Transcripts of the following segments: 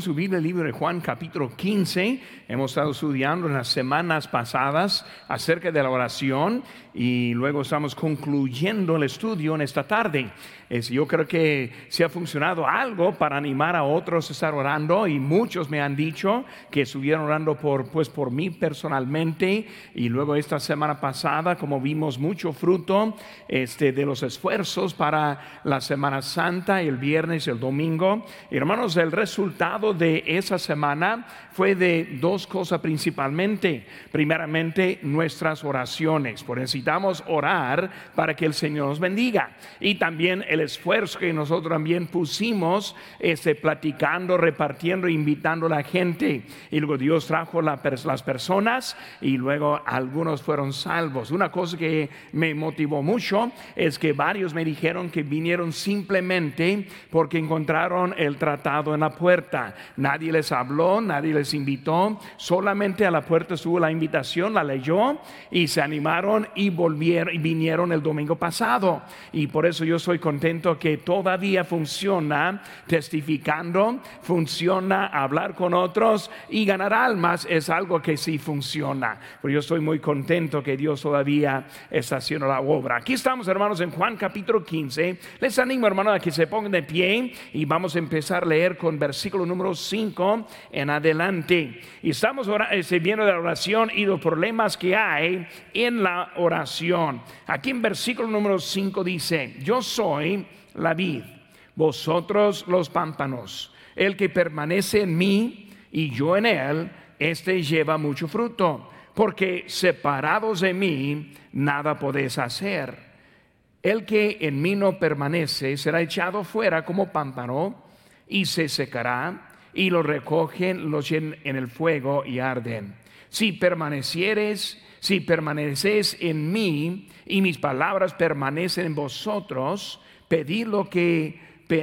su Biblia, el libro de Juan capítulo 15. Hemos estado estudiando en las semanas pasadas acerca de la oración y luego estamos concluyendo el estudio en esta tarde. Es, yo creo que se ha funcionado algo para animar a otros a estar orando y muchos me han dicho que estuvieron orando por, pues, por mí personalmente y luego esta semana pasada como vimos mucho fruto este, de los esfuerzos para la Semana Santa, el viernes el domingo. hermanos, el resultado de esa semana fue de dos cosas principalmente. Primeramente, nuestras oraciones. Por necesitamos orar para que el Señor nos bendiga. Y también el esfuerzo que nosotros también pusimos, este, platicando, repartiendo, invitando a la gente. Y luego Dios trajo las personas y luego algunos fueron salvos. Una cosa que me motivó mucho es que varios me dijeron que vinieron simplemente porque encontraron el tratado en la puerta. Nadie les habló, nadie les invitó, solamente a la puerta estuvo la invitación, la leyó y se animaron y volvieron y vinieron el domingo pasado. Y por eso yo soy contento que todavía funciona testificando, funciona hablar con otros y ganar almas es algo que sí funciona. Pero yo estoy muy contento que Dios todavía está haciendo la obra. Aquí estamos, hermanos, en Juan capítulo 15. Les animo, hermanos, a que se pongan de pie y vamos a empezar a leer con versículo número 5 en adelante. Y estamos eh, viendo la oración y los problemas que hay en la oración. Aquí en versículo número 5 dice, yo soy la vid, vosotros los pámpanos. El que permanece en mí y yo en él, este lleva mucho fruto, porque separados de mí, nada podéis hacer. El que en mí no permanece será echado fuera como pámpano y se secará y lo recogen, los en, en el fuego y arden. Si permanecieres, si permaneces en mí y mis palabras permanecen en vosotros, pedid lo que,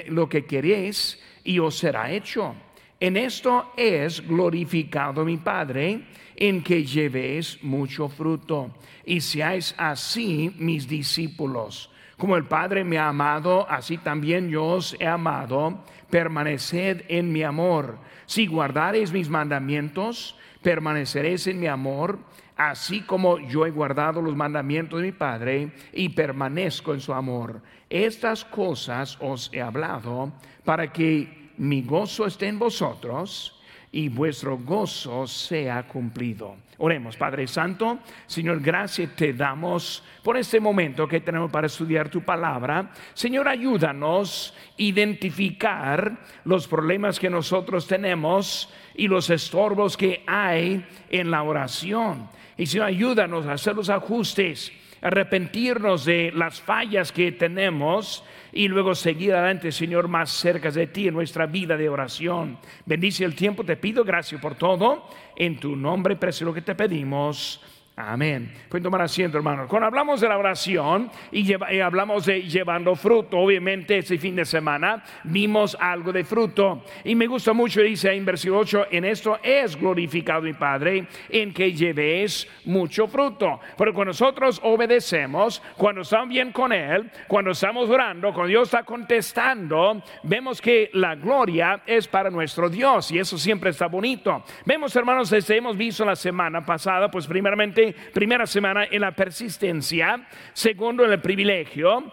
lo que queréis y os será hecho. En esto es glorificado mi Padre, en que llevéis mucho fruto y seáis así mis discípulos. Como el Padre me ha amado, así también yo os he amado. Permaneced en mi amor. Si guardareis mis mandamientos, permaneceréis en mi amor, así como yo he guardado los mandamientos de mi Padre y permanezco en su amor. Estas cosas os he hablado para que mi gozo esté en vosotros y vuestro gozo sea cumplido. Oremos, Padre Santo, Señor, gracias te damos por este momento que tenemos para estudiar tu palabra. Señor, ayúdanos a identificar los problemas que nosotros tenemos y los estorbos que hay en la oración. Y Señor, ayúdanos a hacer los ajustes, arrepentirnos de las fallas que tenemos y luego seguir adelante, Señor, más cerca de ti en nuestra vida de oración. Bendice el tiempo, te pido gracias por todo. En tu nombre, precio lo que te pedimos. Amén. Pueden tomar asiento, hermano. Cuando hablamos de la oración y, hablamos de llevando fruto, obviamente este fin de semana vimos algo de fruto. Y me gusta mucho, dice en versículo 8, en esto es glorificado mi Padre, en que llevéis mucho fruto. Pero cuando nosotros obedecemos, cuando estamos bien con Él, cuando estamos orando, cuando Dios está contestando, vemos que la gloria es para nuestro Dios y eso siempre está bonito. Vemos, hermanos, desde hemos visto la semana pasada, pues primeramente primera semana en la persistencia, segundo en el privilegio,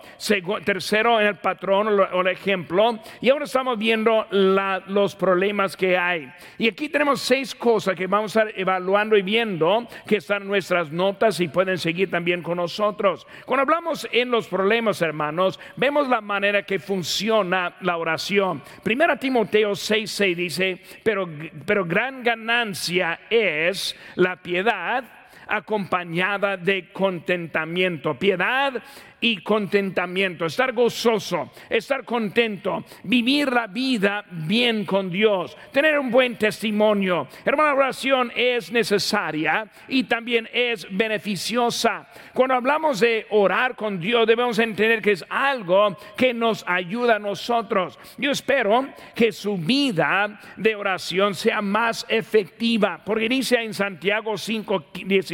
tercero en el patrón o el ejemplo, y ahora estamos viendo los problemas que hay. Y aquí tenemos seis cosas que vamos a estar evaluando y viendo, que están nuestras notas y pueden seguir también con nosotros. Cuando hablamos en los problemas, hermanos, vemos la manera que funciona la oración. Primera Timoteo 6:6 dice, pero, pero gran ganancia es la piedad acompañada de contentamiento. Piedad y contentamiento, estar gozoso, estar contento, vivir la vida bien con Dios, tener un buen testimonio. Hermana, oración es necesaria y también es beneficiosa. Cuando hablamos de orar con Dios, debemos entender que es algo que nos ayuda a nosotros. Yo espero que su vida de oración sea más efectiva, porque dice en Santiago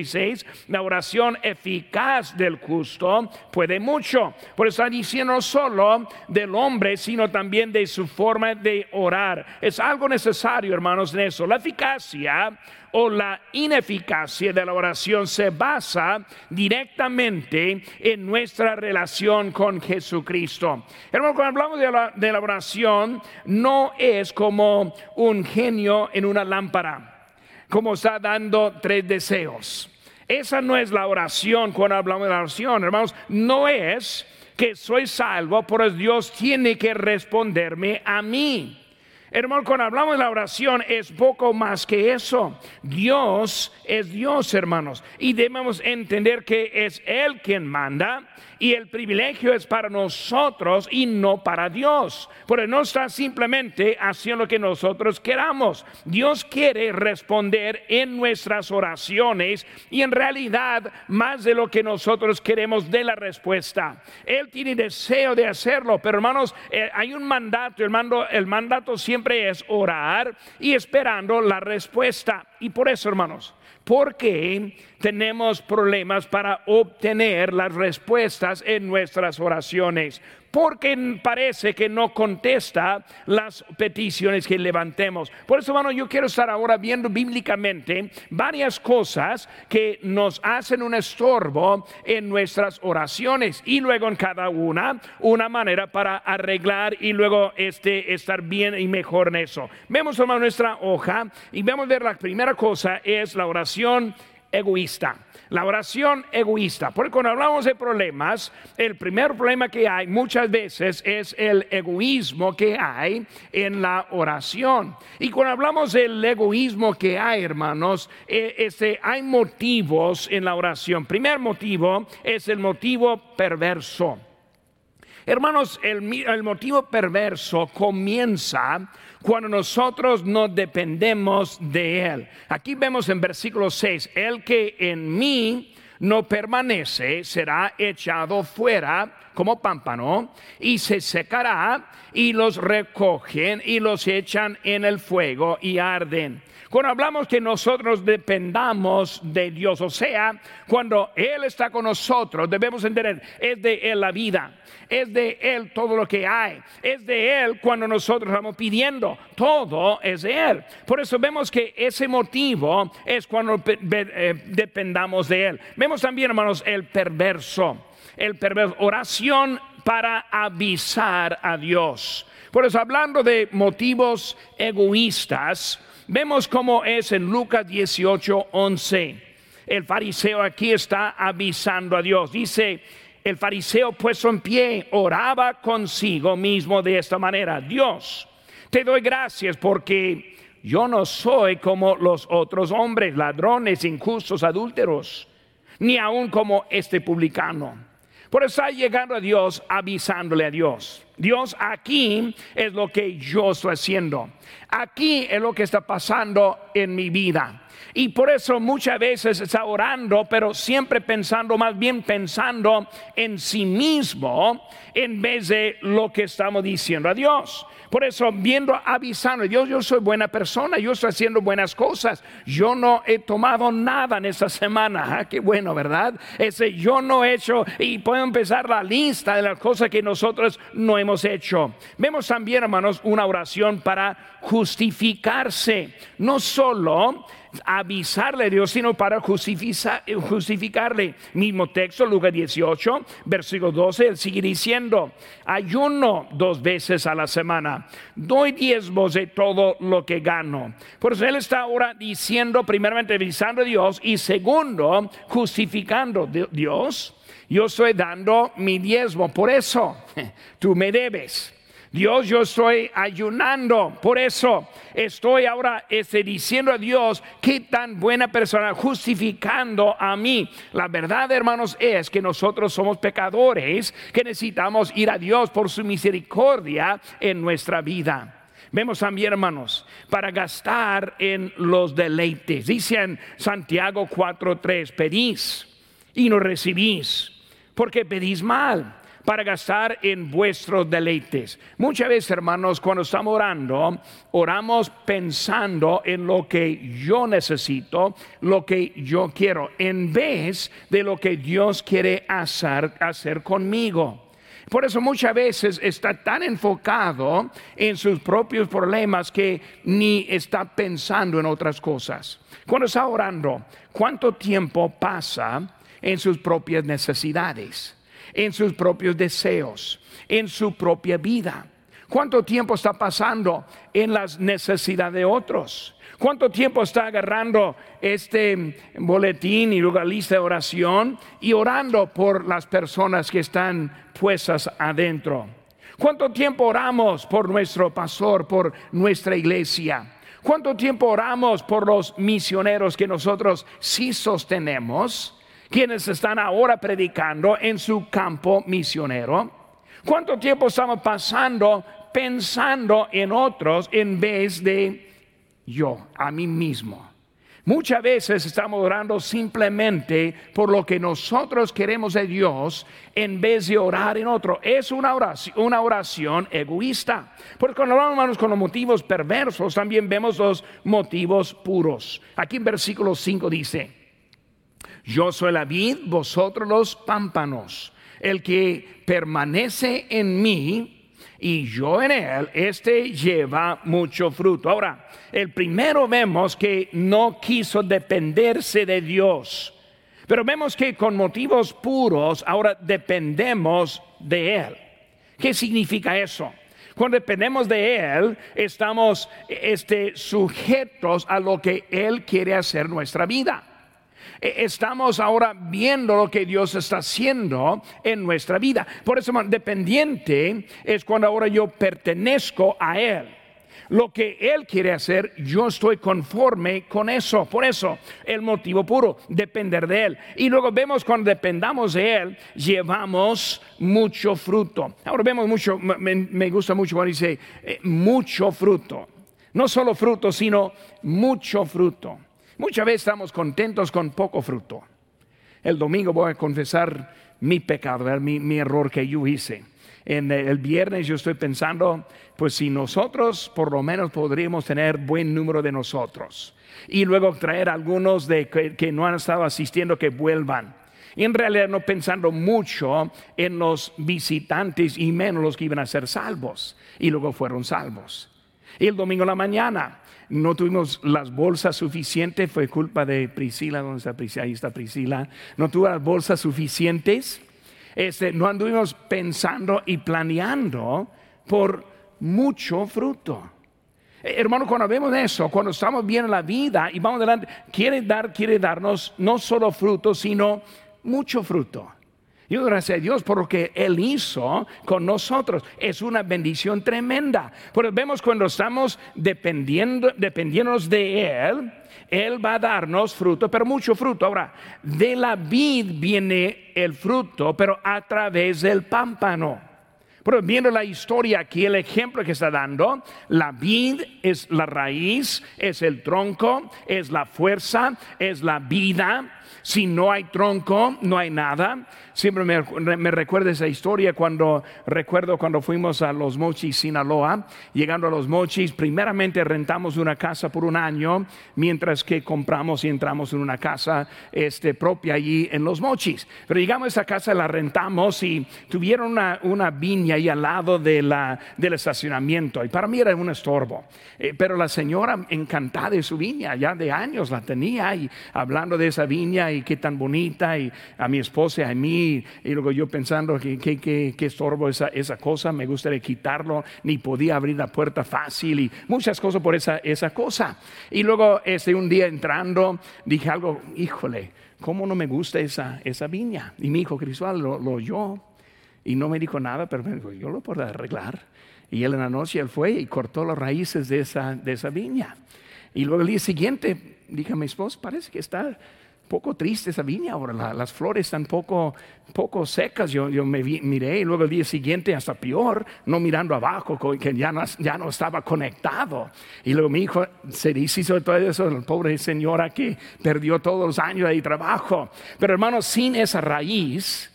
5:16, la oración eficaz del justo puede mucho. Por eso está diciendo no solo del hombre, sino también de su forma de orar. Es algo necesario, hermanos, en eso. La eficacia o la ineficacia de la oración se basa directamente en nuestra relación con Jesucristo. Hermano, cuando hablamos de la, de la oración, no es como un genio en una lámpara, como está dando tres deseos. Esa no es la oración cuando hablamos de la oración, hermanos. No es que soy salvo, pero Dios tiene que responderme a mí. Hermano, cuando hablamos de la oración es poco más que eso. Dios es Dios, hermanos. Y debemos entender que es Él quien manda y el privilegio es para nosotros y no para Dios. Porque no está simplemente haciendo lo que nosotros queramos. Dios quiere responder en nuestras oraciones y en realidad más de lo que nosotros queremos de la respuesta. Él tiene deseo de hacerlo, pero hermanos, eh, hay un mandato, el, mandato siempre es orar y esperando la respuesta. Y por eso, hermanos, porque tenemos problemas para obtener las respuestas en nuestras oraciones porque parece que no contesta las peticiones que levantemos. Por eso, hermano, yo quiero estar ahora viendo bíblicamente varias cosas que nos hacen un estorbo en nuestras oraciones y luego en cada una una manera para arreglar y luego este estar bien y mejor en eso. Vemos, hermano, nuestra hoja y vemos ver la primera cosa es la oración egoísta. La oración egoísta. Porque cuando hablamos de problemas, el primer problema que hay muchas veces es el egoísmo que hay en la oración. Y cuando hablamos del egoísmo que hay, hermanos, eh, este, hay motivos en la oración. Primer motivo es el motivo perverso. Hermanos, el, el motivo perverso comienza cuando nosotros no dependemos de Él. Aquí vemos en versículo 6, el que en mí no permanece será echado fuera como pámpano y se secará y los recogen y los echan en el fuego y arden. Cuando hablamos que nosotros dependamos de Dios, o sea, cuando Él está con nosotros, debemos entender, es de Él la vida, es de Él todo lo que hay, es de Él cuando nosotros estamos pidiendo, todo es de Él. Por eso vemos que ese motivo es cuando eh, dependamos de Él. También, hermanos, el perverso, el perverso, oración para avisar a Dios. Por eso, hablando de motivos egoístas, Vemos cómo es en Lucas 18, 11. El fariseo aquí está avisando a Dios. Dice, el fariseo puesto en pie oraba consigo mismo de esta manera. Dios, te doy gracias porque yo no soy como los otros hombres, ladrones, injustos, adúlteros, ni aun como este publicano. Por está llegando a Dios avisándole a Dios. Dios aquí es lo que yo estoy haciendo. Aquí es lo que está pasando en mi vida. Y por eso muchas veces está orando, pero siempre pensando, más bien pensando en sí mismo en vez de lo que estamos diciendo a Dios. Por eso, viendo, avisando, Dios, yo soy buena persona, yo estoy haciendo buenas cosas. Yo no he tomado nada en esta semana. Ah, qué bueno, ¿verdad? Ese yo no he hecho, y puedo empezar la lista de las cosas que nosotros no hemos hecho. Vemos también, hermanos, una oración para justificarse. No solo avisarle a Dios, sino para justificarle. Mismo texto, Lucas 18, versículo 12, él sigue diciendo, ayuno dos veces a la semana, doy diezmos de todo lo que gano. Por eso él está ahora diciendo, primeramente, avisando a Dios y segundo, justificando Dios. Yo estoy dando mi diezmo, por eso tú me debes. Dios, yo estoy ayunando. Por eso estoy ahora este, diciendo a Dios qué tan buena persona, justificando a mí. La verdad, hermanos, es que nosotros somos pecadores, que necesitamos ir a Dios por su misericordia en nuestra vida. Vemos también, hermanos, para gastar en los deleites. Dice en Santiago 4:3, pedís y no recibís, porque pedís mal para gastar en vuestros deleites. Muchas veces, hermanos, cuando estamos orando, oramos pensando en lo que yo necesito, lo que yo quiero, en vez de lo que Dios quiere hacer, hacer conmigo. Por eso muchas veces está tan enfocado en sus propios problemas que ni está pensando en otras cosas. Cuando está orando, ¿cuánto tiempo pasa en sus propias necesidades, en sus propios deseos, en su propia vida? ¿Cuánto tiempo está pasando en las necesidades de otros? ¿Cuánto tiempo está agarrando este boletín y luego lista de oración y orando por las personas que están puestas adentro? ¿Cuánto tiempo oramos por nuestro pastor, por nuestra iglesia? ¿Cuánto tiempo oramos por los misioneros que nosotros sí sostenemos, quienes están ahora predicando en su campo misionero? ¿Cuánto tiempo estamos pasando pensando en otros en vez de yo, a mí mismo. Muchas veces estamos orando simplemente por lo que nosotros queremos de Dios en vez de orar en otro. Es una oración, una oración egoísta. Porque cuando hablamos con los motivos perversos, también vemos los motivos puros. Aquí en versículo 5 dice, yo soy la vid, vosotros los pámpanos. El que permanece en mí y yo en él, este lleva mucho fruto. Ahora, el primero vemos que no quiso dependerse de Dios, pero vemos que con motivos puros ahora dependemos de Él. ¿Qué significa eso? Cuando dependemos de Él, estamos este, sujetos a lo que Él quiere hacer en nuestra vida. E, estamos ahora viendo lo que Dios está haciendo en nuestra vida. Por eso, dependiente es cuando ahora yo pertenezco a Él. Lo que Él quiere hacer, yo estoy conforme con eso. Por eso, el motivo puro, depender de Él. Y luego vemos cuando dependamos de Él, llevamos mucho fruto. Ahora vemos mucho, me, gusta mucho cuando dice eh, mucho fruto. No solo fruto, sino mucho fruto. Muchas veces estamos contentos con poco fruto. El domingo voy a confesar mi pecado, mi, mi error que yo hice. En el viernes yo estoy pensando, pues si nosotros por lo menos podríamos tener buen número de nosotros y luego traer algunos de que, no han estado asistiendo que vuelvan. Y en realidad no pensando mucho en los visitantes y menos los que iban a ser salvos. Y luego fueron salvos. Y el domingo en la mañana no tuvimos las bolsas suficientes, fue culpa de Priscila, ¿dónde está Priscila? Ahí está Priscila. No tuvo las bolsas suficientes, este, no anduvimos pensando y planeando por mucho fruto. Eh, hermano, cuando vemos eso, cuando estamos bien en la vida y vamos adelante, quiere dar, quiere darnos no solo fruto, sino mucho fruto. Yo gracias a Dios por lo que Él hizo con nosotros. Es una bendición tremenda. Pero vemos cuando estamos dependiendo, dependiéndonos de Él, Él va a darnos fruto, pero mucho fruto. Ahora, de la vid viene el fruto, pero a través del pámpano. Pero viendo la historia aquí, el ejemplo que está dando, la vid es la raíz, es el tronco, es la fuerza, es la vida. Si no hay tronco, no hay nada. Siempre me, recuerda esa historia cuando recuerdo cuando fuimos a Los Mochis, Sinaloa. Llegando a Los Mochis, primeramente rentamos una casa por un año, mientras que compramos y entramos en una casa este, propia allí en Los Mochis. Pero llegamos a esa casa, la rentamos y tuvieron una, una viña ahí al lado de la, del estacionamiento. Y para mí era un estorbo. Eh, pero la señora encantada de su viña, ya de años la tenía y hablando de esa viña y qué tan bonita, y a mi esposa y a mí, y luego yo pensando que, que, estorbo esa, esa cosa, me gustaría quitarlo, ni podía abrir la puerta fácil y muchas cosas por esa, esa cosa. Y luego este, un día entrando, dije algo, híjole, ¿cómo no me gusta esa, esa viña? Y mi hijo Cristóbal lo, lo oyó y no me dijo nada, pero me dijo, yo lo puedo arreglar. Y él en la noche él fue y cortó las raíces de esa, de esa viña. Y luego el día siguiente dije a mi esposo, parece que está poco triste esa viña ahora, las flores están poco, poco secas, yo, yo me miré y luego el día siguiente hasta peor, no mirando abajo, que ya no, ya no estaba conectado. Y luego mi hijo se hizo todo eso, la pobre señora que perdió todos los años de trabajo. Pero hermano, sin esa raíz,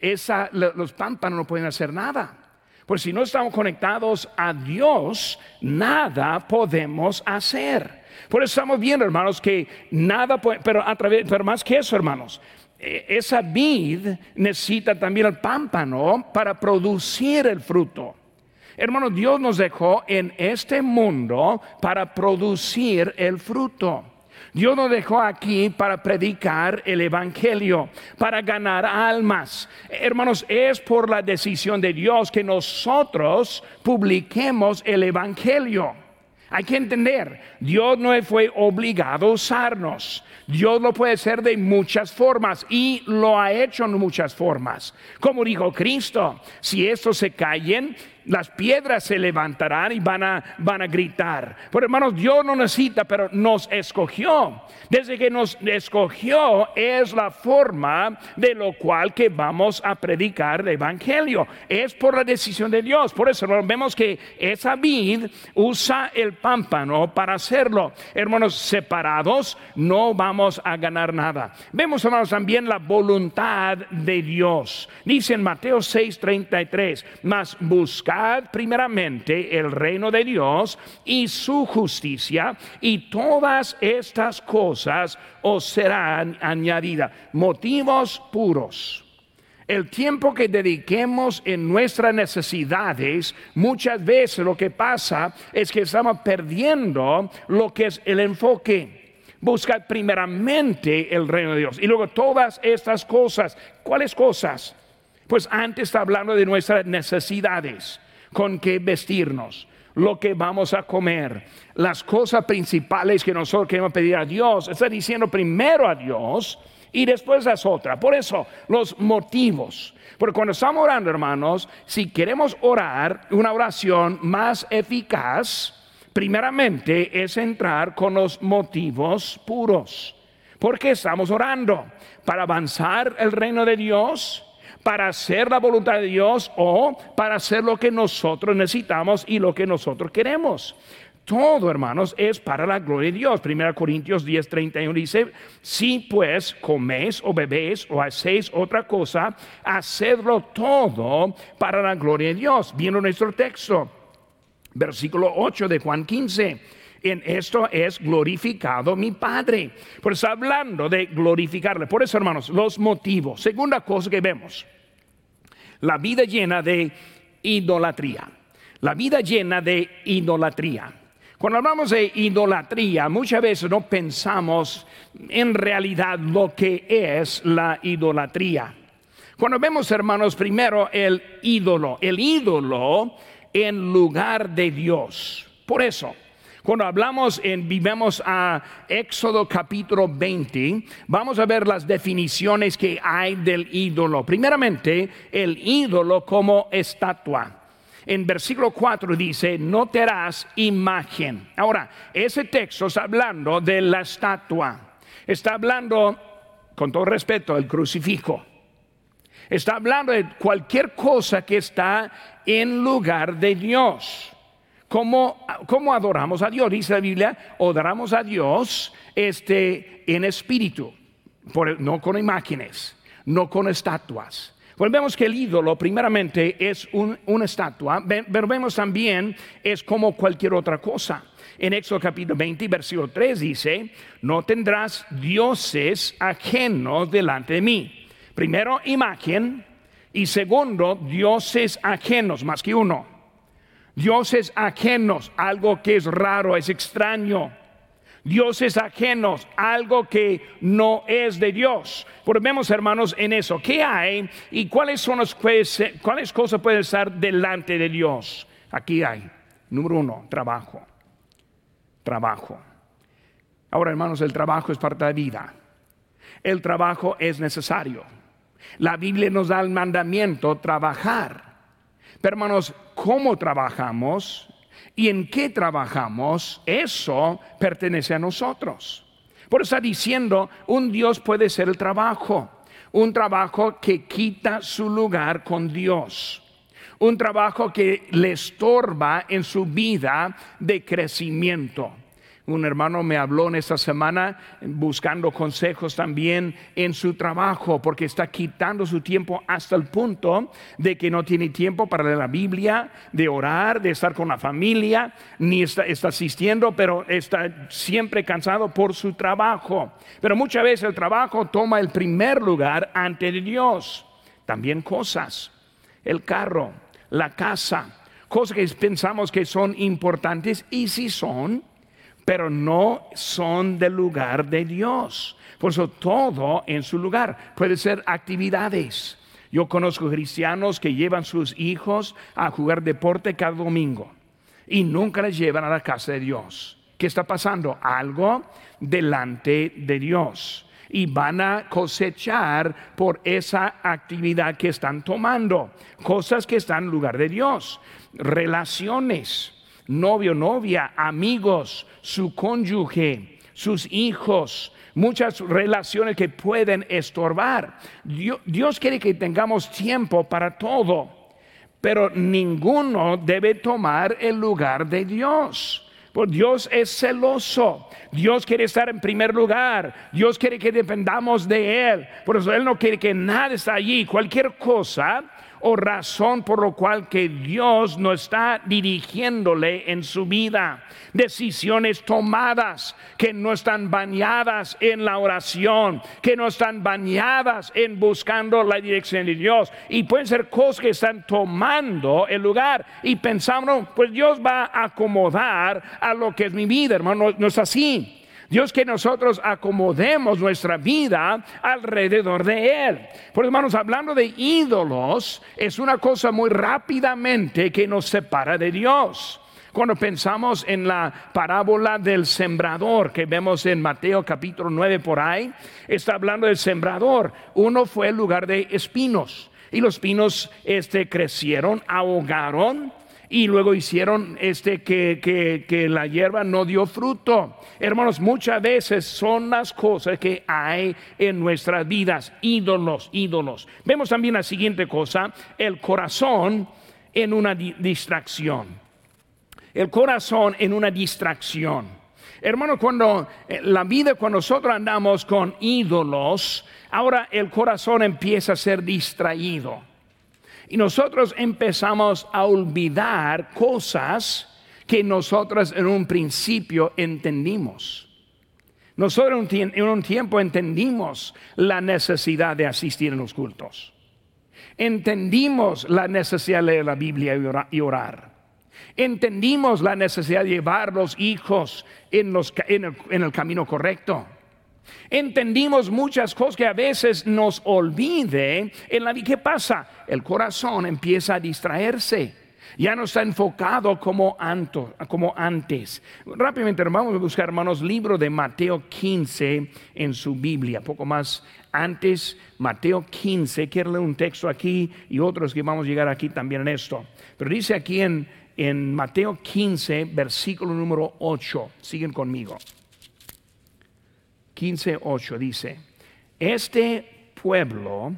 esa, los pámpanos no pueden hacer nada. Pues si no estamos conectados a Dios, nada podemos hacer. Por eso estamos viendo, hermanos, que nada puede, pero a través, pero más que eso, hermanos, e, esa vid necesita también el pámpano para producir el fruto. Hermanos, Dios nos dejó en este mundo para producir el fruto. Dios nos dejó aquí para predicar el Evangelio, para ganar almas. Hermanos, es por la decisión de Dios que nosotros publiquemos el Evangelio. Hay que entender, Dios no fue obligado a usarnos. Dios lo puede hacer de muchas formas y lo ha hecho en muchas formas. Como dijo Cristo, si estos se callen, las piedras se levantarán y van a, van a gritar. Pero hermanos, Dios no necesita, pero nos escogió. Desde que nos escogió es la forma de lo cual que vamos a predicar el Evangelio. Es por la decisión de Dios. Por eso vemos que esa vid usa el pámpano para hacerlo. Hermanos, separados no vamos a ganar nada. Vemos, hermanos, también la voluntad de Dios. Dice en Mateo 6:33, más busca primeramente el reino de Dios y su justicia y todas estas cosas os serán añadidas. Motivos puros. El tiempo que dediquemos en nuestras necesidades, muchas veces lo que pasa es que estamos perdiendo lo que es el enfoque. Busca primeramente el reino de Dios y luego todas estas cosas. ¿Cuáles cosas? Pues antes está hablando de nuestras necesidades con qué vestirnos, lo que vamos a comer, las cosas principales que nosotros queremos pedir a Dios. Está diciendo primero a Dios y después las otras. Por eso, los motivos. Porque cuando estamos orando, hermanos, si queremos orar una oración más eficaz, primeramente es entrar con los motivos puros. Porque estamos orando para avanzar el reino de Dios, para hacer la voluntad de Dios o para hacer lo que nosotros necesitamos y lo que nosotros queremos. Todo, hermanos, es para la gloria de Dios. 1 Corintios 10, 31 dice, si pues coméis o bebéis o hacéis otra cosa, hacedlo todo para la gloria de Dios. Viendo nuestro texto, versículo 8 de Juan 15 en esto es glorificado mi Padre. Por eso hablando de glorificarle. Por eso, hermanos, los motivos. Segunda cosa que vemos, la vida llena de idolatría. La vida llena de idolatría. Cuando hablamos de idolatría, muchas veces no pensamos en realidad lo que es la idolatría. Cuando vemos, hermanos, primero el ídolo, el ídolo en lugar de Dios. Por eso, cuando hablamos en, vivemos a Éxodo capítulo 20, vamos a ver las definiciones que hay del ídolo. Primeramente, el ídolo como estatua. En versículo 4 dice, no te harás imagen. Ahora, ese texto está hablando de la estatua. Está hablando, con todo respeto, del crucifijo. Está hablando de cualquier cosa que está en lugar de Dios. ¿Cómo, adoramos a Dios? Dice la Biblia, adoramos a Dios este, en espíritu, no con imágenes, no con estatuas. Pues vemos que el ídolo primeramente es una estatua, pero vemos también es como cualquier otra cosa. En Éxodo capítulo 20, versículo 3 dice, no tendrás dioses ajenos delante de mí. Primero, imagen y segundo, dioses ajenos, más que uno dioses ajenos, algo que es raro, es extraño. Dioses ajenos, algo que no es de Dios. Volvemos, hermanos, en eso. ¿Qué hay y cuáles son las cuáles cosas pueden estar delante de Dios? Aquí hay. Número uno, trabajo. Trabajo. Ahora, hermanos, el trabajo es parte de la vida. El trabajo es necesario. La Biblia nos da el mandamiento trabajar. Pero hermanos, cómo trabajamos y en qué trabajamos, eso pertenece a nosotros. Por eso está diciendo, un Dios puede ser el trabajo, un trabajo que quita su lugar con Dios, un trabajo que le estorba en su vida de crecimiento. Un hermano me habló en esta semana buscando consejos también en su trabajo, porque está quitando su tiempo hasta el punto de que no tiene tiempo para leer la Biblia, de orar, de estar con la familia, ni está, asistiendo, pero está siempre cansado por su trabajo. Pero muchas veces el trabajo toma el primer lugar ante Dios. También cosas, el carro, la casa, cosas que pensamos que son importantes y si son pero no son del lugar de Dios. Por eso todo en su lugar. Puede ser actividades. Yo conozco cristianos que llevan sus hijos a jugar deporte cada domingo y nunca les llevan a la casa de Dios. ¿Qué está pasando? Algo delante de Dios. Y van a cosechar por esa actividad que están tomando. Cosas que están en lugar de Dios. Relaciones novio, novia, amigos, su cónyuge, sus hijos, muchas relaciones que pueden estorbar. Dios, quiere que tengamos tiempo para todo, pero ninguno debe tomar el lugar de Dios. Porque Dios es celoso. Dios quiere estar en primer lugar. Dios quiere que dependamos de Él. Por eso Él no quiere que nada esté allí. Cualquier cosa o razón por lo cual que Dios no está dirigiéndole en su vida. Decisiones tomadas que no están bañadas en la oración, que no están bañadas en buscando la dirección de Dios. Y pueden ser cosas que están tomando el lugar y pensando, pues Dios va a acomodar a lo que es mi vida, hermano. No, no es así. Dios que nosotros acomodemos nuestra vida alrededor de Él. Por hermanos, hablando de ídolos, es una cosa muy rápidamente que nos separa de Dios. Cuando pensamos en la parábola del sembrador que vemos en Mateo capítulo 9 por ahí, está hablando del sembrador. Uno fue el lugar de espinos y los espinos este, crecieron, ahogaron y luego hicieron este que, que, la hierba no dio fruto. Hermanos, muchas veces son las cosas que hay en nuestras vidas, ídolos, ídolos. Vemos también la siguiente cosa, el corazón en una distracción. El corazón en una distracción. Hermano, cuando eh, la vida, cuando nosotros andamos con ídolos, ahora el corazón empieza a ser distraído. Y nosotros empezamos a olvidar cosas que nosotros en un principio entendimos. Nosotros en un tiempo entendimos la necesidad de asistir en los cultos. Entendimos la necesidad de leer la Biblia y orar. Entendimos la necesidad de llevar los hijos en, en el camino correcto. Entendimos muchas cosas que a veces nos olvide en la vida. ¿Qué pasa? El corazón empieza a distraerse. Ya no está enfocado como, antes. Rápidamente vamos a buscar, hermanos, libro de Mateo 15 en su Biblia. Poco más antes, Mateo 15. Quiero leer un texto aquí y otros que vamos a llegar aquí también en esto. Pero dice aquí en, en Mateo 15, versículo número 8. Siguen conmigo. 15.8 dice, este pueblo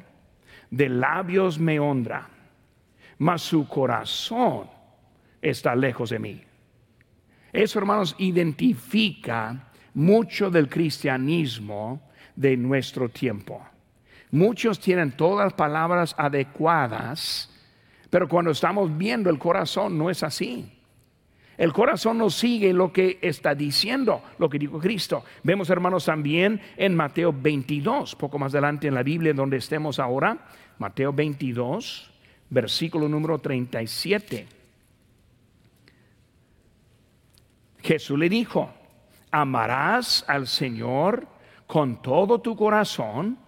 de labios me honra, mas su corazón está lejos de mí. Eso, hermanos, identifica mucho del cristianismo de nuestro tiempo. Muchos tienen todas las palabras adecuadas, pero cuando estamos viendo el corazón no es así. El corazón no sigue lo que está diciendo, lo que dijo Cristo. Vemos, hermanos, también en Mateo 22, poco más adelante en la Biblia donde estemos ahora, Mateo 22, versículo número 37. Jesús le dijo, amarás al Señor con todo tu corazón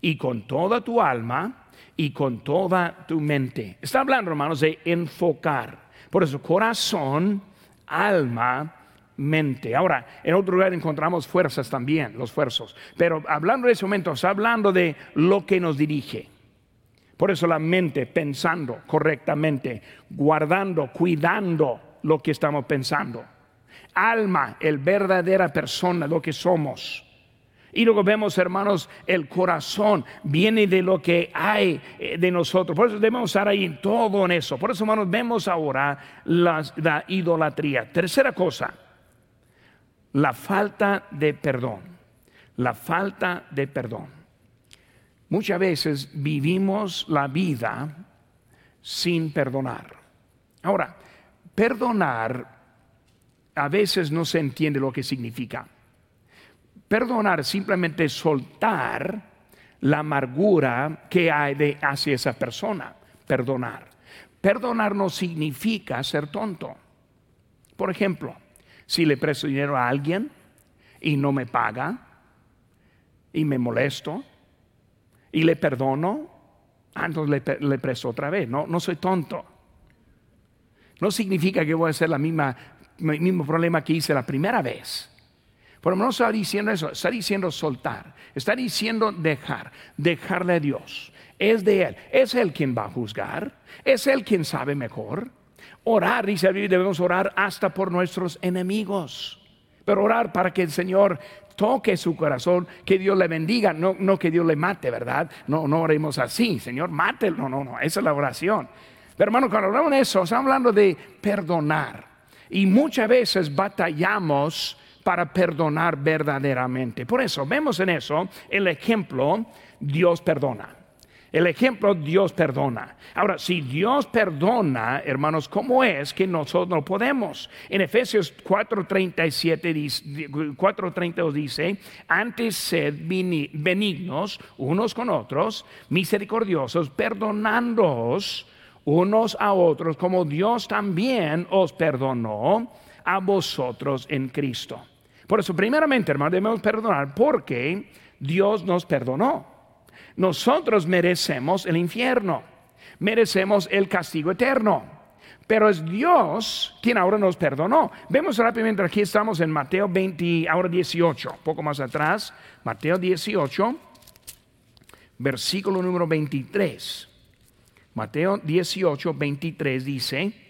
y con toda tu alma y con toda tu mente. Está hablando, hermanos, de enfocar. Por eso, corazón alma, mente. Ahora, en otro lugar encontramos fuerzas también, los fuerzos. Pero hablando de ese momento, está hablando de lo que nos dirige. Por eso la mente pensando correctamente, guardando, cuidando lo que estamos pensando. Alma, el verdadera persona, lo que somos. Y luego vemos, hermanos, el corazón viene de lo que hay eh, de nosotros. Por eso debemos estar ahí en todo en eso. Por eso, hermanos, vemos ahora la, idolatría. Tercera cosa, la falta de perdón. La falta de perdón. Muchas veces vivimos la vida sin perdonar. Ahora, perdonar a veces no se entiende lo que significa. Perdonar simplemente soltar la amargura que hay de hacia esa persona. Perdonar. Perdonar no significa ser tonto. Por ejemplo, si le presto dinero a alguien y no me paga y me molesto y le perdono, ah, entonces le, presto otra vez. No, no soy tonto. No significa que voy a hacer la misma, el mismo problema que hice la primera vez. Por lo menos está diciendo eso, está diciendo soltar, está diciendo dejar, dejarle a Dios. Es de Él, es Él quien va a juzgar, es Él quien sabe mejor. Orar, dice debemos orar hasta por nuestros enemigos. Pero orar para que el Señor toque su corazón, que Dios le bendiga, no, no que Dios le mate, ¿verdad? No, no oremos así, Señor, mate, no, no, no, esa es la oración. Pero hermano, cuando hablamos de eso, estamos hablando de perdonar. Y muchas veces batallamos para perdonar verdaderamente. Por eso vemos en eso el ejemplo, Dios perdona. El ejemplo, Dios perdona. Ahora, si Dios perdona, hermanos, ¿cómo es que nosotros no podemos? En Efesios 4:37 4:32 dice, antes sed benignos unos con otros, misericordiosos, perdonándoos unos a otros, como Dios también os perdonó a vosotros en Cristo. Por eso, primeramente, hermano, debemos perdonar porque Dios nos perdonó. Nosotros merecemos el infierno, merecemos el castigo eterno. Pero es Dios quien ahora nos perdonó. Vemos rápidamente, aquí estamos en Mateo 20, ahora 18, poco más atrás, Mateo 18, versículo número 23. Mateo 18, 23 dice,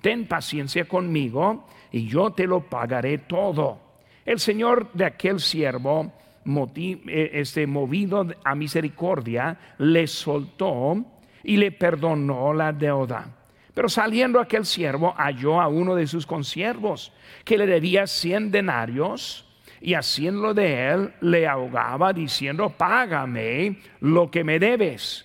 ten paciencia conmigo y yo te lo pagaré todo. El Señor de aquel siervo, eh, este, movido a misericordia, le soltó y le perdonó la deuda. Pero saliendo aquel siervo halló a uno de sus consiervos que le debía cien denarios y haciéndolo de él le ahogaba diciendo, págame lo que me debes.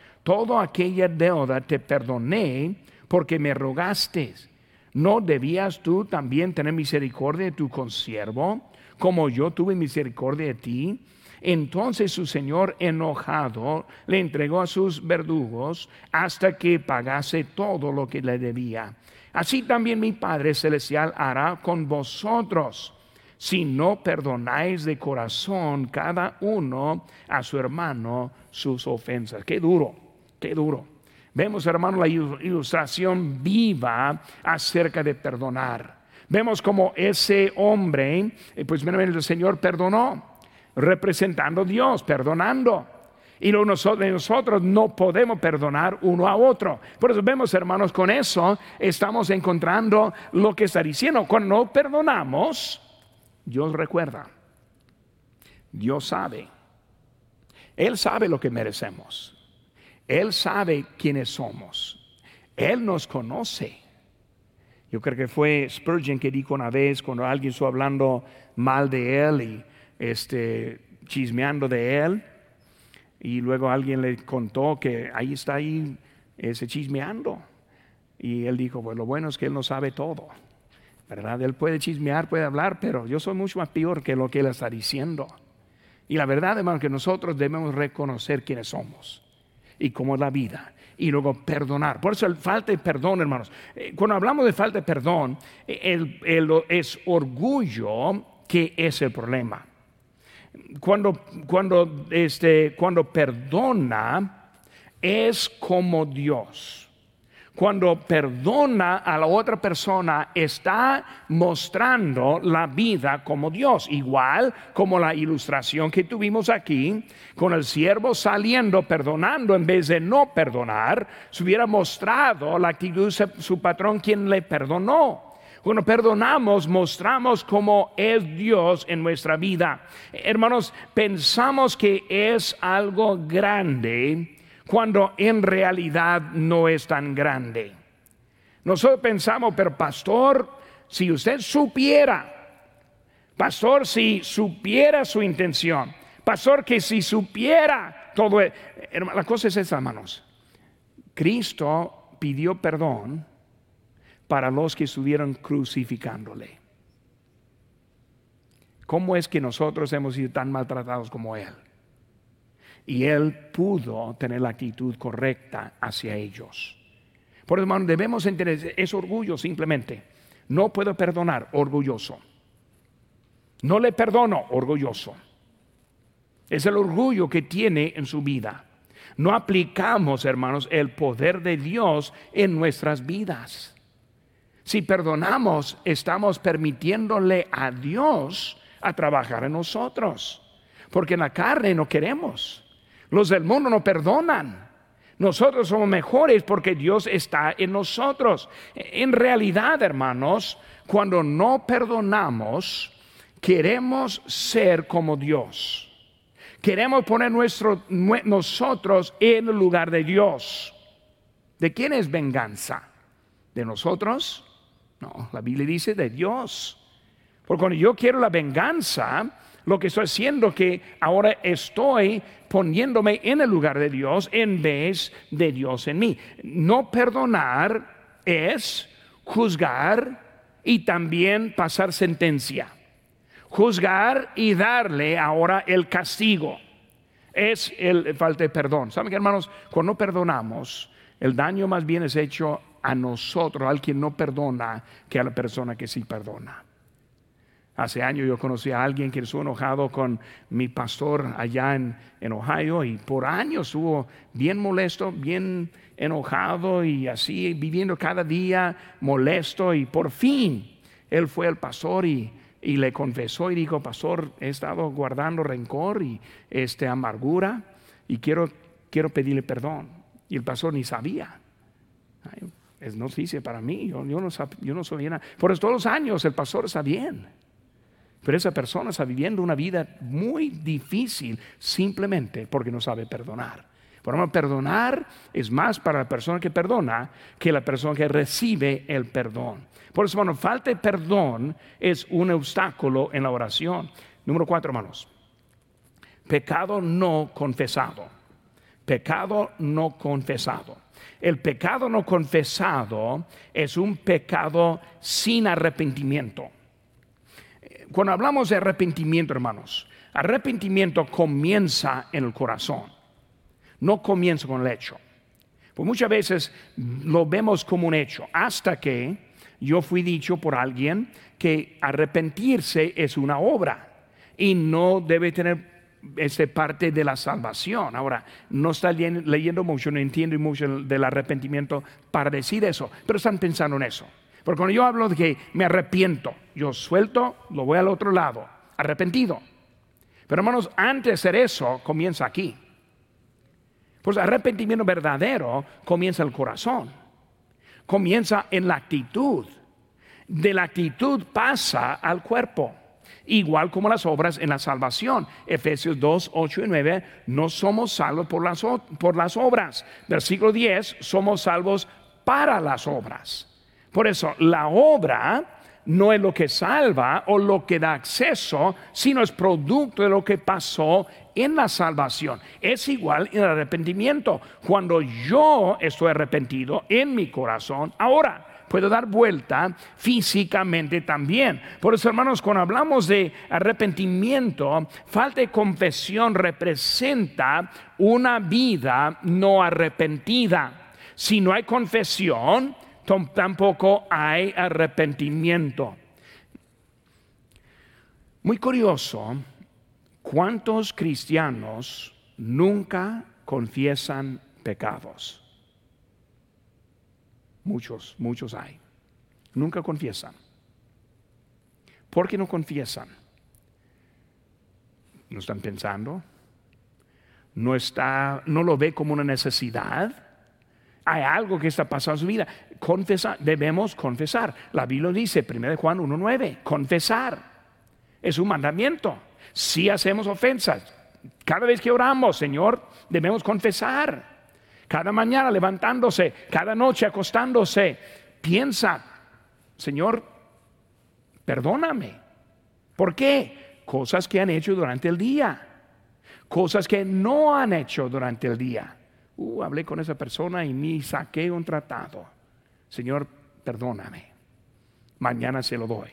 toda aquella deuda te perdoné porque me rogaste. ¿No debías tú también tener misericordia de tu consiervo, como yo tuve misericordia de ti? Entonces su señor enojado le entregó a sus verdugos hasta que pagase todo lo que le debía. Así también mi Padre Celestial hará con vosotros si no perdonáis de corazón cada uno a su hermano sus ofensas. Qué duro. Qué duro. Vemos, hermano, la ilustración viva acerca de perdonar. Vemos como ese hombre, eh, pues el Señor perdonó, representando a Dios, perdonando. Y nosotros, nosotros no podemos perdonar uno a otro. Por eso vemos, hermanos, con eso estamos encontrando lo que está diciendo. Cuando no perdonamos, Dios recuerda. Dios sabe. Él sabe lo que merecemos. Él sabe quiénes somos. Él nos conoce. Yo creo que fue Spurgeon que dijo una vez cuando alguien estuvo hablando mal de él y este, chismeando de él, y luego alguien le contó que ahí está ahí ese chismeando. Y él dijo, pues lo bueno es que él no sabe todo. ¿verdad? Él puede chismear, puede hablar, pero yo soy mucho más peor que lo que él está diciendo. Y la verdad, hermano, que nosotros debemos reconocer quiénes somos y cómo es la vida. Y luego perdonar. Por eso el falta de perdón, hermanos. Eh, cuando hablamos de falta de perdón, eh, el, es orgullo que es el problema. Cuando, cuando, este, cuando perdona, es como Dios cuando perdona a la otra persona, está mostrando la vida como Dios, igual como la ilustración que tuvimos aquí, con el siervo saliendo perdonando en vez de no perdonar, se hubiera mostrado la actitud de su patrón quien le perdonó. Cuando perdonamos, mostramos cómo es Dios en nuestra vida. Hermanos, pensamos que es algo grande cuando en realidad no es tan grande. Nosotros pensamos, pero pastor, si usted supiera, pastor, si supiera su intención, pastor, que si supiera todo, e-". la cosa es esa, hermanos. Cristo pidió perdón para los que estuvieron crucificándole. ¿Cómo es que nosotros hemos sido tan maltratados como Él? Y él pudo tener la actitud correcta hacia ellos. Por eso, hermano, debemos entender, es orgullo simplemente. No puedo perdonar, orgulloso. No le perdono, orgulloso. Es el orgullo que tiene en su vida. No aplicamos, hermanos, el poder de Dios en nuestras vidas. Si perdonamos, estamos permitiéndole a Dios a trabajar en nosotros. Porque en la carne no queremos. Los del mundo no perdonan. Nosotros somos mejores porque Dios está en nosotros. En realidad, hermanos, cuando no perdonamos, queremos ser como Dios. Queremos poner nuestro, nosotros en el lugar de Dios. ¿De quién es venganza? ¿De nosotros? No, la Biblia dice de Dios. Porque cuando yo quiero la venganza, lo que estoy haciendo es que ahora estoy poniéndome en el lugar de Dios en vez de Dios en mí. No perdonar es juzgar y también pasar sentencia. Juzgar y darle ahora el castigo. Es el falta de perdón. ¿Saben qué, hermanos? Cuando no perdonamos, el daño más bien es hecho a nosotros, al quien no perdona, que a la persona que sí perdona. Hace años yo conocí a alguien que estuvo enojado con mi pastor allá en, Ohio y por años estuvo bien molesto, bien enojado y así viviendo cada día molesto y por fin él fue el pastor y, le confesó y dijo, pastor, he estado guardando rencor y este, amargura y quiero, quiero pedirle perdón. Y el pastor ni sabía. es noticia para mí, yo, yo, no, yo no sabía nada. Por todos los años el pastor está bien. Pero esa persona está viviendo una vida muy difícil simplemente porque no sabe perdonar. Por perdonar es más para la persona que perdona que la persona que recibe el perdón. Por eso, bueno, falta de perdón es un obstáculo en la oración. Número cuatro, hermanos. Pecado no confesado. Pecado no confesado. El pecado no confesado es un pecado sin arrepentimiento cuando hablamos de arrepentimiento, hermanos, arrepentimiento comienza en el corazón, no comienza con el hecho. Pues muchas veces lo vemos como un hecho, hasta que yo fui dicho por alguien que arrepentirse es una obra y no debe tener este parte de la salvación. Ahora, no está leyendo mucho, no entiendo mucho del arrepentimiento para decir eso, pero están pensando en eso. Porque cuando yo hablo de que me arrepiento, yo suelto, lo voy al otro lado, arrepentido. Pero hermanos, antes de hacer eso, comienza aquí. Pues arrepentimiento verdadero comienza en el corazón, comienza en la actitud. De la actitud pasa al cuerpo, igual como las obras en la salvación. Efesios 2, 8 y 9, no somos salvos por las, por las obras. Versículo 10, somos salvos para las obras. Por eso, la obra no es lo que salva o lo que da acceso, sino es producto de lo que pasó en la salvación. Es igual en el arrepentimiento. Cuando yo estoy arrepentido en mi corazón, ahora puede dar vuelta físicamente también. Por eso, hermanos, cuando hablamos de arrepentimiento, falta de confesión representa una vida no arrepentida. Si no hay confesión, tampoco hay arrepentimiento. Muy curioso, ¿cuántos cristianos nunca confiesan pecados? Muchos, muchos hay. Nunca confiesan. ¿Por qué no confiesan? ¿No están pensando? ¿No, está, no lo ve como una necesidad? Hay algo que está pasando en su vida. Confesar, debemos confesar. La Biblia dice, 1 Juan 1.9, confesar. Es un mandamiento. Si hacemos ofensas, cada vez que oramos, Señor, debemos confesar. Cada mañana levantándose, cada noche acostándose, piensa, Señor, perdóname. ¿Por qué? Cosas que han hecho durante el día, cosas que no han hecho durante el día. Uh, hablé con esa persona y me saqué un tratado. Señor, perdóname. Mañana se lo doy.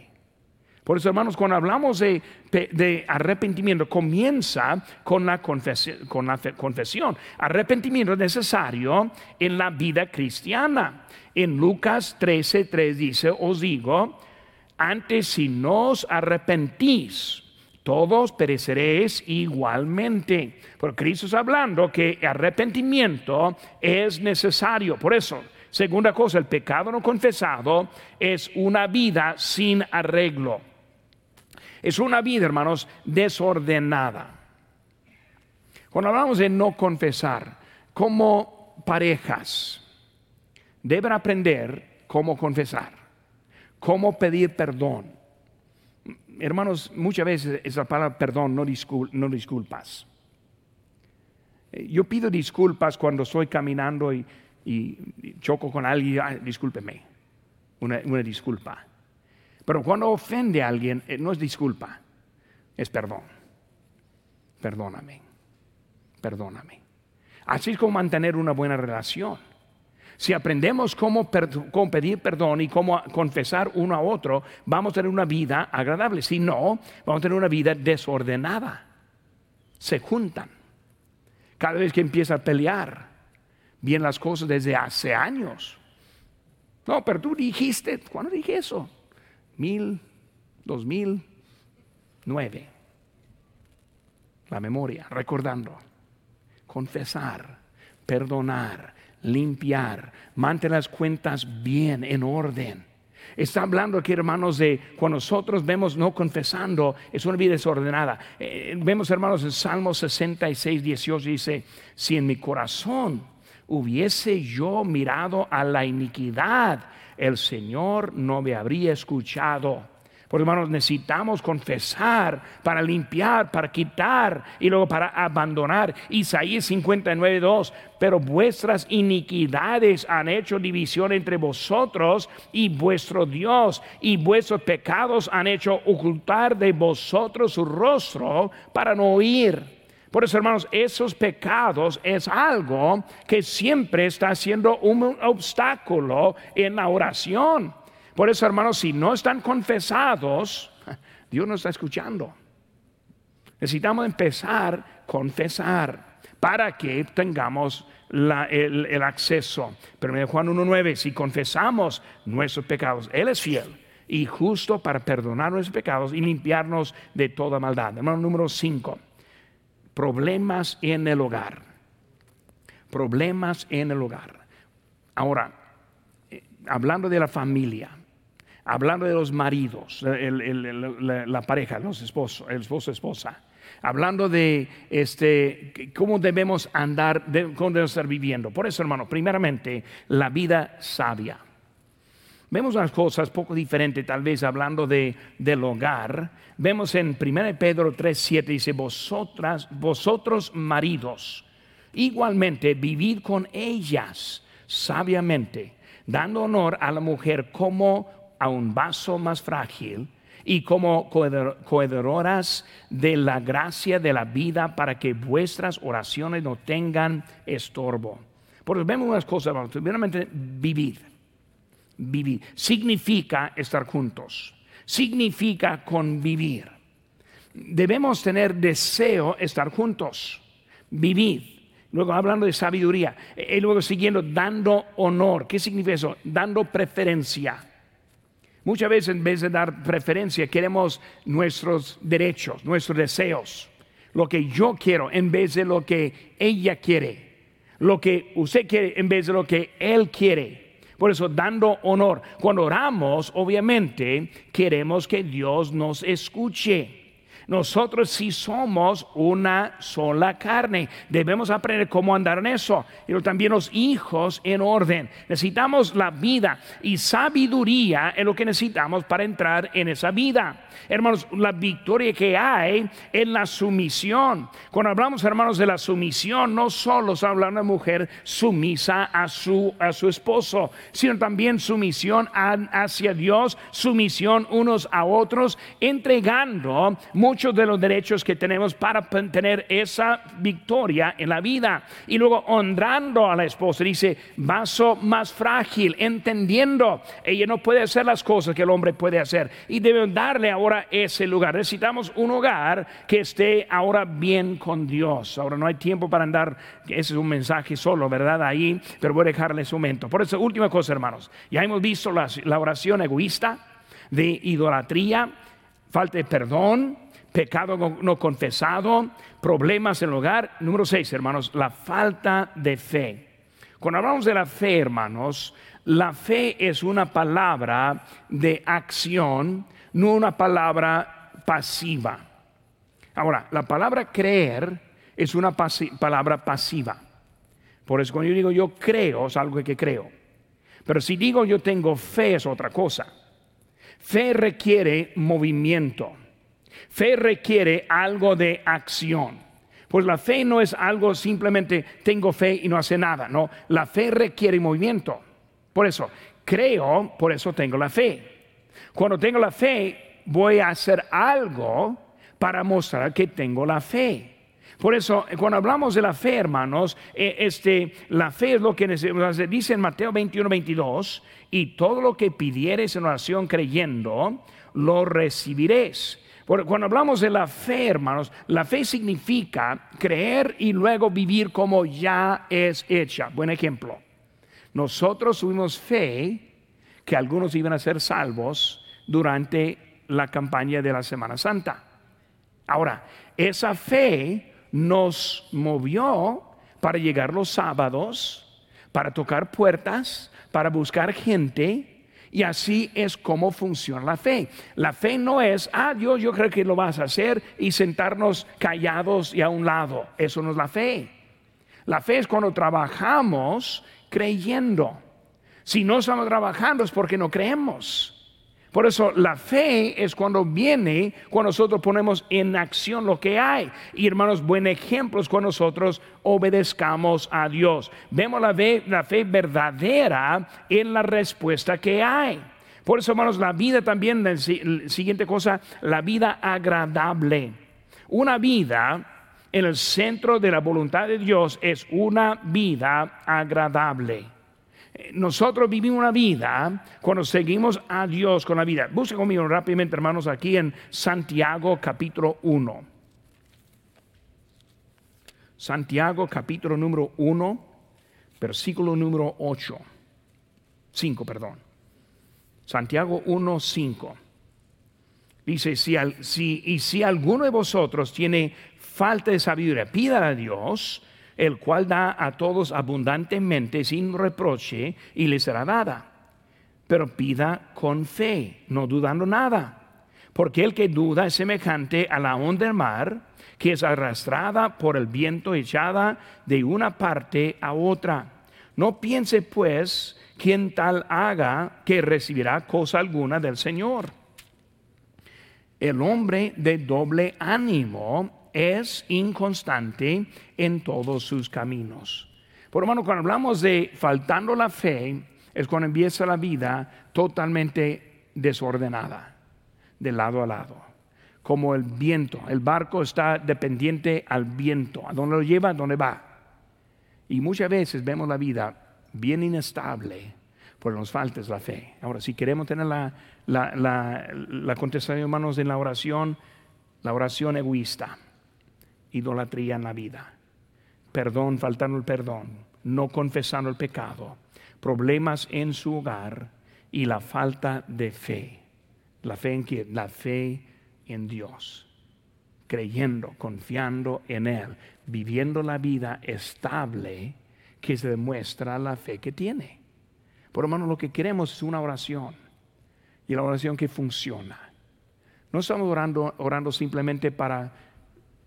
Por eso, hermanos, cuando hablamos de, arrepentimiento, comienza con la, confesión. Arrepentimiento es necesario en la vida cristiana. En Lucas 13, 3 dice, os digo, antes si no os arrepentís, todos pereceréis igualmente. Porque Cristo está hablando que arrepentimiento es necesario. Por eso, segunda cosa, el pecado no confesado es una vida sin arreglo. Es una vida, hermanos, desordenada. Cuando hablamos de no confesar, como parejas, deben aprender cómo confesar, cómo pedir perdón. Hermanos, muchas veces esa palabra perdón no, disculpas. Eh, yo pido disculpas cuando estoy caminando y, choco con alguien, discúlpeme, una disculpa. Pero cuando ofende a alguien, eh, no es disculpa, es perdón. Perdóname, perdóname. Así es como mantener una buena relación. Si aprendemos cómo, pedir perdón y cómo confesar uno a otro, vamos a tener una vida agradable. Si no, vamos a tener una vida desordenada. Se juntan. Cada vez que empieza a pelear, bien las cosas desde hace años. No, pero tú dijiste, ¿cuándo dije eso? mil, dos mil, nueve. La memoria, recordando, confesar, perdonar, limpiar, mantener las cuentas bien, en orden. Está hablando aquí, hermanos, de cuando nosotros vemos no confesando, es una vida desordenada. Eh, vemos, hermanos, en Salmo 66, 18 dice, si en mi corazón hubiese yo mirado a la iniquidad, el Señor no me habría escuchado. Por hermanos, necesitamos confesar para limpiar, para quitar y luego para abandonar. Isaías 59, 2. Pero vuestras iniquidades han hecho división entre vosotros y vuestro Dios, y vuestros pecados han hecho ocultar de vosotros su rostro para no oír. Por eso, hermanos, esos pecados es algo que siempre está siendo un obstáculo en la oración. Por eso, hermanos, si no están confesados, Dios no está escuchando. Necesitamos empezar a confesar para que tengamos el, acceso. Pero Juan 1.9, si confesamos nuestros pecados, Él es fiel y justo para perdonar nuestros pecados y limpiarnos de toda maldad. Hermano número 5 problemas en el hogar. Problemas en el hogar. Ahora, eh, hablando de la familia, hablando de los maridos, la, pareja, los esposos, el esposo, esposa, hablando de este, cómo debemos andar, cómo debemos estar viviendo. Por eso, hermano, primeramente, la vida sabia. Vemos unas cosas poco diferentes, tal vez hablando de, del hogar. Vemos en 1 Pedro 3, 7, dice, vosotras, vosotros maridos, igualmente vivid con ellas sabiamente, dando honor a la mujer como a un vaso más frágil y como coheredoras de la gracia de la vida para que vuestras oraciones no tengan estorbo. Porque vemos unas cosas, primeramente, vivir vivir. Significa estar juntos. Significa convivir. Debemos tener deseo estar juntos, vivir. Luego hablando de sabiduría, y luego siguiendo dando honor. ¿Qué significa eso? Dando preferencia. Muchas veces en vez de dar preferencia queremos nuestros derechos, nuestros deseos, lo que yo quiero en vez de lo que ella quiere, lo que usted quiere en vez de lo que él quiere. Por eso, dando honor. Cuando oramos, obviamente, queremos que Dios nos escuche. Nosotros sí somos una sola carne. Debemos aprender cómo andar en eso. Pero también los hijos en orden. Necesitamos la vida y sabiduría es lo que necesitamos para entrar en esa vida. Hermanos, la victoria que hay en la sumisión. Cuando hablamos, hermanos, de la sumisión, no solo se habla de una mujer sumisa a su, a su esposo, sino también sumisión hacia Dios, sumisión unos a otros, entregando mucho muchos de los derechos que tenemos para tener esa victoria en la vida. Y luego honrando a la esposa, dice, vaso más frágil, entendiendo, ella no puede hacer las cosas que el hombre puede hacer. Y deben darle ahora ese lugar. Necesitamos un hogar que esté ahora bien con Dios. Ahora no hay tiempo para andar, ese es un mensaje solo, ¿verdad? Ahí, pero voy a dejarle ese momento. Por eso, última cosa, hermanos. Ya hemos visto la oración egoísta de idolatría, falta de perdón, pecado no confesado, problemas en el hogar. Número seis, hermanos, la falta de fe. Cuando hablamos de la fe, hermanos, la fe es una palabra de acción, no una palabra pasiva. Ahora, la palabra creer es una palabra pasiva. Por eso cuando yo digo yo creo, es algo que creo. Pero si digo yo tengo fe es otra cosa. Fe requiere movimiento. Fe requiere algo de acción. Pues la fe no es algo simplemente tengo fe y no hace nada, no. La fe requiere movimiento. Por eso, creo, por eso tengo la fe. Cuando tengo la fe, voy a hacer algo para mostrar que tengo la fe. Por eso, cuando hablamos de la fe, hermanos, eh, este, la fe es lo que dice en Mateo 21, 22, y todo lo que pidieres en oración creyendo, lo recibiréis cuando hablamos de la fe, hermanos, la fe significa creer y luego vivir como ya es hecha. Buen ejemplo. Nosotros tuvimos fe que algunos iban a ser salvos durante la campaña de la Semana Santa. Ahora, esa fe nos movió para llegar los sábados, para tocar puertas, para buscar gente y así es como funciona la fe. La fe no es, ah, Dios, yo creo que lo vas a hacer y sentarnos callados y a un lado. Eso no es la fe. La fe es cuando trabajamos creyendo. Si no estamos trabajando es porque no creemos. Por eso la fe es cuando viene, cuando nosotros ponemos en acción lo que hay. Y hermanos, buen ejemplo es cuando nosotros obedezcamos a Dios. Vemos la fe, la fe verdadera en la respuesta que hay. Por eso, hermanos, la vida también, la siguiente cosa, la vida agradable. Una vida en el centro de la voluntad de Dios es una vida agradable nosotros vivimos una vida cuando seguimos a Dios con la vida. Busca conmigo rápidamente, hermanos, aquí en Santiago capítulo 1. Santiago capítulo número 1, versículo número 8. 5, perdón. Santiago 1, 5. Dice, si, si, y si alguno de vosotros tiene falta de sabiduría, pida a Dios el cual da a todos abundantemente sin reproche y le será dada. Pero pida con fe, no dudando nada. Porque el que duda es semejante a la onda del mar, que es arrastrada por el viento echada de una parte a otra. No piense pues quien tal haga que recibirá cosa alguna del Señor. El hombre de doble ánimo es inconstante en todos sus caminos. Por hermano, cuando hablamos de faltando la fe, es cuando empieza la vida totalmente desordenada, de lado a lado, como el viento. El barco está dependiente al viento, a dónde lo lleva, a dónde va. Y muchas veces vemos la vida bien inestable, Pero nos falta la fe. Ahora, si queremos tener la, la, la, la contestación, hermanos, en la oración, la oración egoísta, idolatría en la vida, perdón, faltando el perdón, no confesando el pecado, problemas en su hogar y la falta de fe. ¿La fe en quién? La fe en Dios. Creyendo, confiando en Él, viviendo la vida estable que se demuestra la fe que tiene. Por hermano, lo que queremos es una oración y la oración que funciona. No estamos orando, orando simplemente para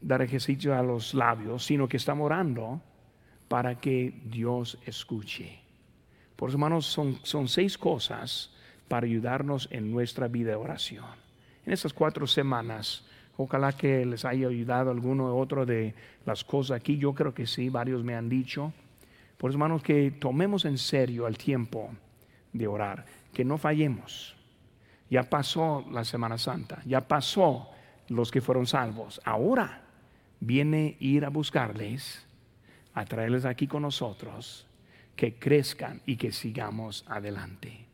dar ejercicio a los labios, sino que estamos orando para que Dios escuche. Por eso, hermanos, son, son seis cosas para ayudarnos en nuestra vida de oración. En estas cuatro semanas, ojalá que les haya ayudado alguno u otro de las cosas aquí. Yo creo que sí, varios me han dicho. Por eso, hermanos, que tomemos en serio el tiempo de orar, que no fallemos. Ya pasó la Semana Santa, ya pasó los que fueron salvos. Ahora viene ir a buscarles, a traerles aquí con nosotros, que crezcan y que sigamos adelante.